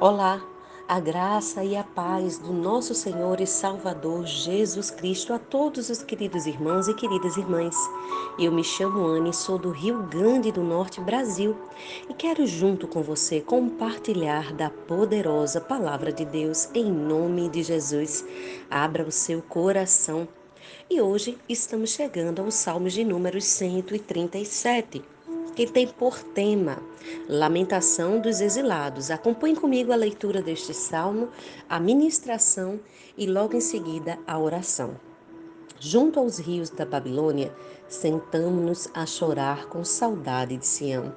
Olá, a graça e a paz do nosso Senhor e Salvador Jesus Cristo a todos os queridos irmãos e queridas irmãs. Eu me chamo Anne, sou do Rio Grande do Norte, Brasil, e quero junto com você compartilhar da poderosa palavra de Deus em nome de Jesus. Abra o seu coração. E hoje estamos chegando aos Salmos de número 137 que tem por tema Lamentação dos Exilados. Acompanhe comigo a leitura deste salmo, a ministração e logo em seguida a oração. Junto aos rios da Babilônia, sentamos-nos a chorar com saudade de Sião.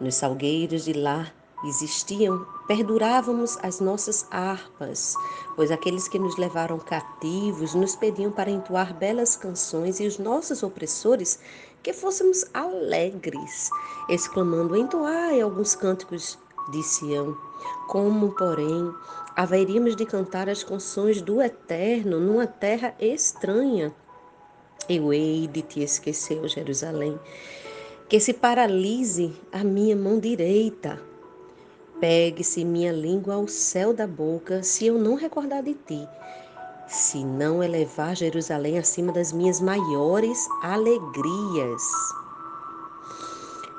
Nos salgueiros de lá existiam, perdurávamos as nossas harpas, pois aqueles que nos levaram cativos nos pediam para entoar belas canções e os nossos opressores que fôssemos alegres, exclamando: Entoai alguns cânticos de Sião. Como, porém, haveríamos de cantar as canções do Eterno numa terra estranha? Eu hei de te esquecer, Jerusalém, que se paralise a minha mão direita. Pegue-se minha língua ao céu da boca, se eu não recordar de ti se não elevar Jerusalém acima das minhas maiores alegrias.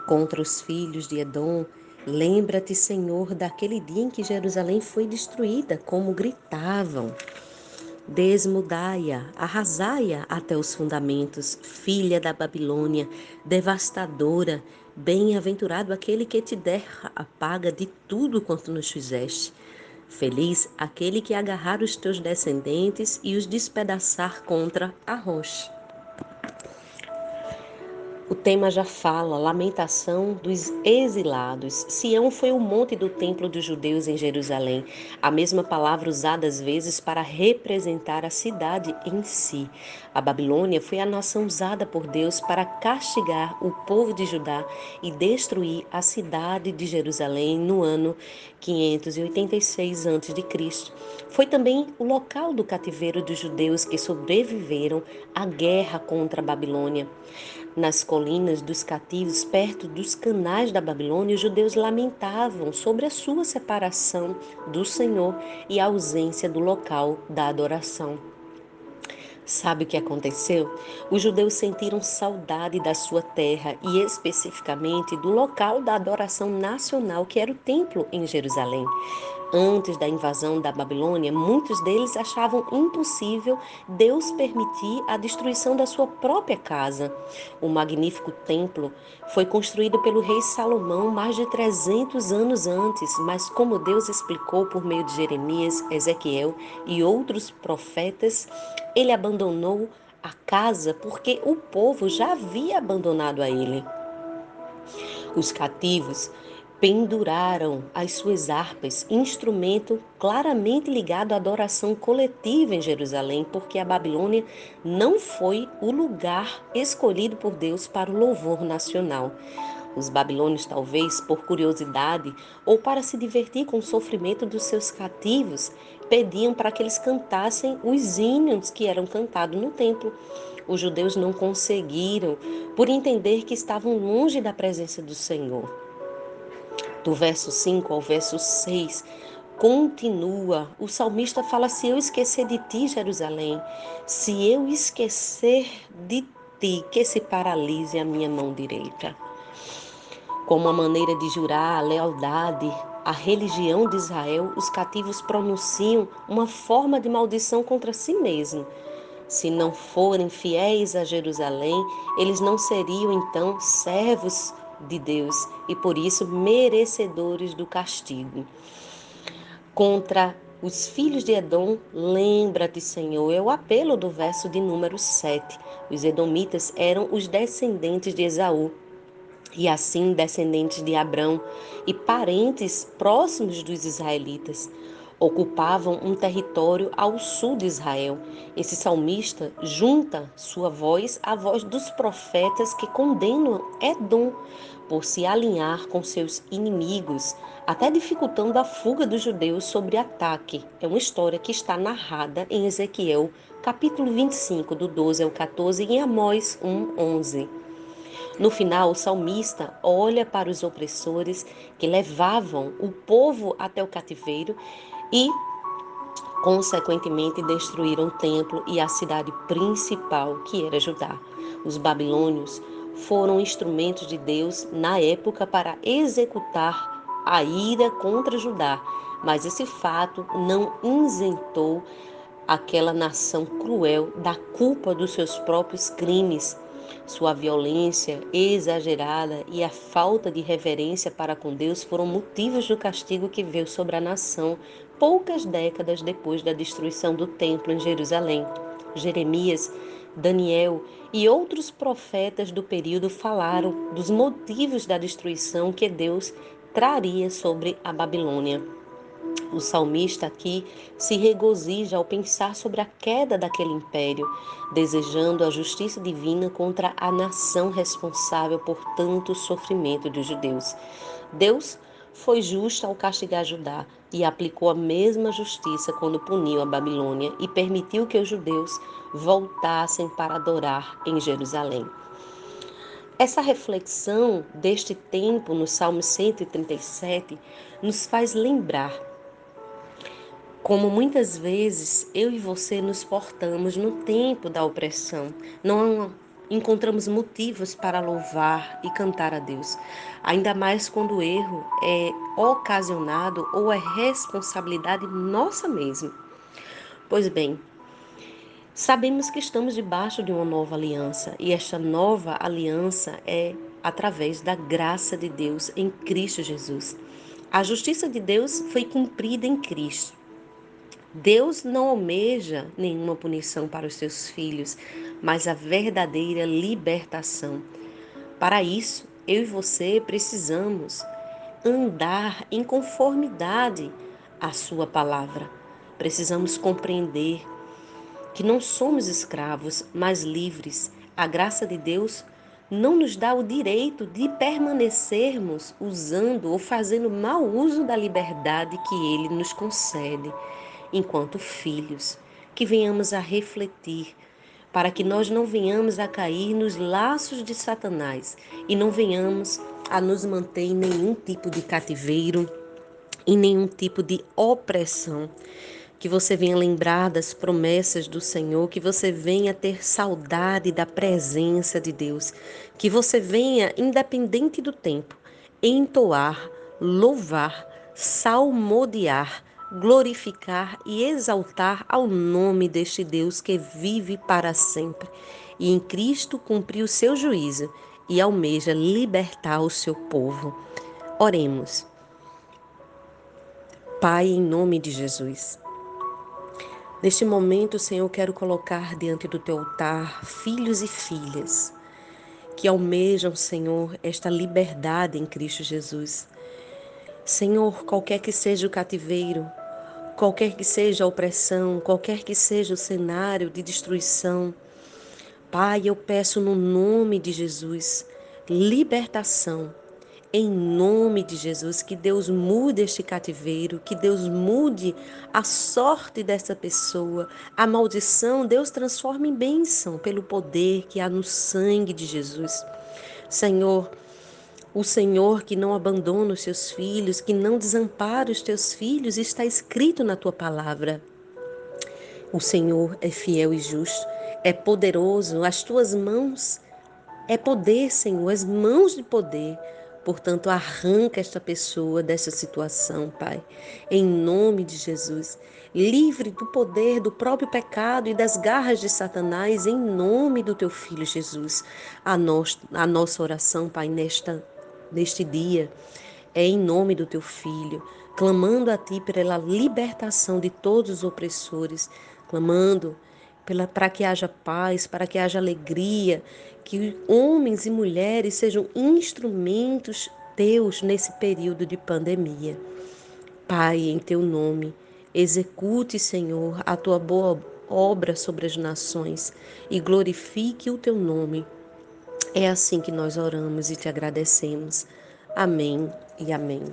Contra os filhos de Edom, lembra-te, Senhor, daquele dia em que Jerusalém foi destruída, como gritavam. Desmudai-a, arrasai-a até os fundamentos, filha da Babilônia, devastadora, bem-aventurado aquele que te der a paga de tudo quanto nos fizeste. Feliz aquele que agarrar os teus descendentes e os despedaçar contra a rocha. O tema já fala, lamentação dos exilados. Sião foi o monte do templo dos judeus em Jerusalém, a mesma palavra usada às vezes para representar a cidade em si. A Babilônia foi a nação usada por Deus para castigar o povo de Judá e destruir a cidade de Jerusalém no ano 586 a.C. Foi também o local do cativeiro dos judeus que sobreviveram à guerra contra a Babilônia. Nas colinas dos cativos, perto dos canais da Babilônia, os judeus lamentavam sobre a sua separação do Senhor e a ausência do local da adoração. Sabe o que aconteceu? Os judeus sentiram saudade da sua terra e, especificamente, do local da adoração nacional, que era o templo em Jerusalém. Antes da invasão da Babilônia, muitos deles achavam impossível Deus permitir a destruição da sua própria casa. O magnífico templo foi construído pelo rei Salomão mais de 300 anos antes, mas como Deus explicou por meio de Jeremias, Ezequiel e outros profetas, ele abandonou a casa porque o povo já havia abandonado a ele. Os cativos penduraram as suas harpas, instrumento claramente ligado à adoração coletiva em Jerusalém, porque a Babilônia não foi o lugar escolhido por Deus para o louvor nacional. Os babilônios, talvez por curiosidade ou para se divertir com o sofrimento dos seus cativos, pediam para que eles cantassem os hinos que eram cantados no templo. Os judeus não conseguiram, por entender que estavam longe da presença do Senhor do verso 5 ao verso 6, continua. O salmista fala: Se eu esquecer de ti, Jerusalém, se eu esquecer de ti, que se paralise a minha mão direita. Como uma maneira de jurar a lealdade à religião de Israel, os cativos pronunciam uma forma de maldição contra si mesmo. Se não forem fiéis a Jerusalém, eles não seriam então servos de Deus e por isso merecedores do castigo. Contra os filhos de Edom, lembra-te, Senhor, é o apelo do verso de número 7. Os edomitas eram os descendentes de Esaú, e assim descendentes de Abrão e parentes próximos dos israelitas ocupavam um território ao sul de Israel. Esse salmista junta sua voz à voz dos profetas que condenam Edom por se alinhar com seus inimigos, até dificultando a fuga dos judeus sobre ataque. É uma história que está narrada em Ezequiel, capítulo 25, do 12 ao 14, e em Amós 1, 11. No final, o salmista olha para os opressores que levavam o povo até o cativeiro e, consequentemente, destruíram o templo e a cidade principal, que era Judá. Os babilônios foram instrumentos de Deus na época para executar a ira contra Judá, mas esse fato não isentou aquela nação cruel da culpa dos seus próprios crimes. Sua violência exagerada e a falta de reverência para com Deus foram motivos do castigo que veio sobre a nação poucas décadas depois da destruição do templo em Jerusalém. Jeremias, Daniel e outros profetas do período falaram dos motivos da destruição que Deus traria sobre a Babilônia. O salmista aqui se regozija ao pensar sobre a queda daquele império, desejando a justiça divina contra a nação responsável por tanto sofrimento dos judeus. Deus foi justo ao castigar Judá e aplicou a mesma justiça quando puniu a Babilônia e permitiu que os judeus voltassem para adorar em Jerusalém. Essa reflexão deste tempo no Salmo 137 nos faz lembrar como muitas vezes eu e você nos portamos no tempo da opressão. Não encontramos motivos para louvar e cantar a Deus, ainda mais quando o erro é ocasionado ou é responsabilidade nossa mesmo. Pois bem, sabemos que estamos debaixo de uma nova aliança e esta nova aliança é através da graça de Deus em Cristo Jesus. A justiça de Deus foi cumprida em Cristo. Deus não almeja nenhuma punição para os seus filhos, mas a verdadeira libertação. Para isso, eu e você precisamos andar em conformidade à Sua palavra. Precisamos compreender que não somos escravos, mas livres. A graça de Deus não nos dá o direito de permanecermos usando ou fazendo mau uso da liberdade que Ele nos concede enquanto filhos, que venhamos a refletir, para que nós não venhamos a cair nos laços de Satanás e não venhamos a nos manter em nenhum tipo de cativeiro, em nenhum tipo de opressão. Que você venha lembrar das promessas do Senhor, que você venha ter saudade da presença de Deus, que você venha, independente do tempo, entoar, louvar, salmodiar glorificar e exaltar ao nome deste Deus que vive para sempre e em Cristo cumpriu o seu juízo e almeja libertar o seu povo. Oremos. Pai, em nome de Jesus. Neste momento, Senhor, quero colocar diante do teu altar filhos e filhas que almejam, Senhor, esta liberdade em Cristo Jesus. Senhor, qualquer que seja o cativeiro, qualquer que seja a opressão, qualquer que seja o cenário de destruição. Pai, eu peço no nome de Jesus libertação. Em nome de Jesus, que Deus mude este cativeiro, que Deus mude a sorte dessa pessoa, a maldição, Deus transforma em bênção pelo poder que há no sangue de Jesus. Senhor, o Senhor que não abandona os seus filhos, que não desampara os teus filhos, está escrito na tua palavra. O Senhor é fiel e justo, é poderoso, as tuas mãos é poder, Senhor, as mãos de poder. Portanto, arranca esta pessoa dessa situação, Pai, em nome de Jesus. Livre do poder do próprio pecado e das garras de Satanás, em nome do teu filho Jesus. A, a nossa oração, Pai, nesta neste dia é em nome do teu filho, clamando a ti pela libertação de todos os opressores, clamando para que haja paz, para que haja alegria, que homens e mulheres sejam instrumentos teus nesse período de pandemia. Pai, em teu nome, execute, Senhor, a tua boa obra sobre as nações e glorifique o teu nome é assim que nós oramos e te agradecemos. Amém e amém.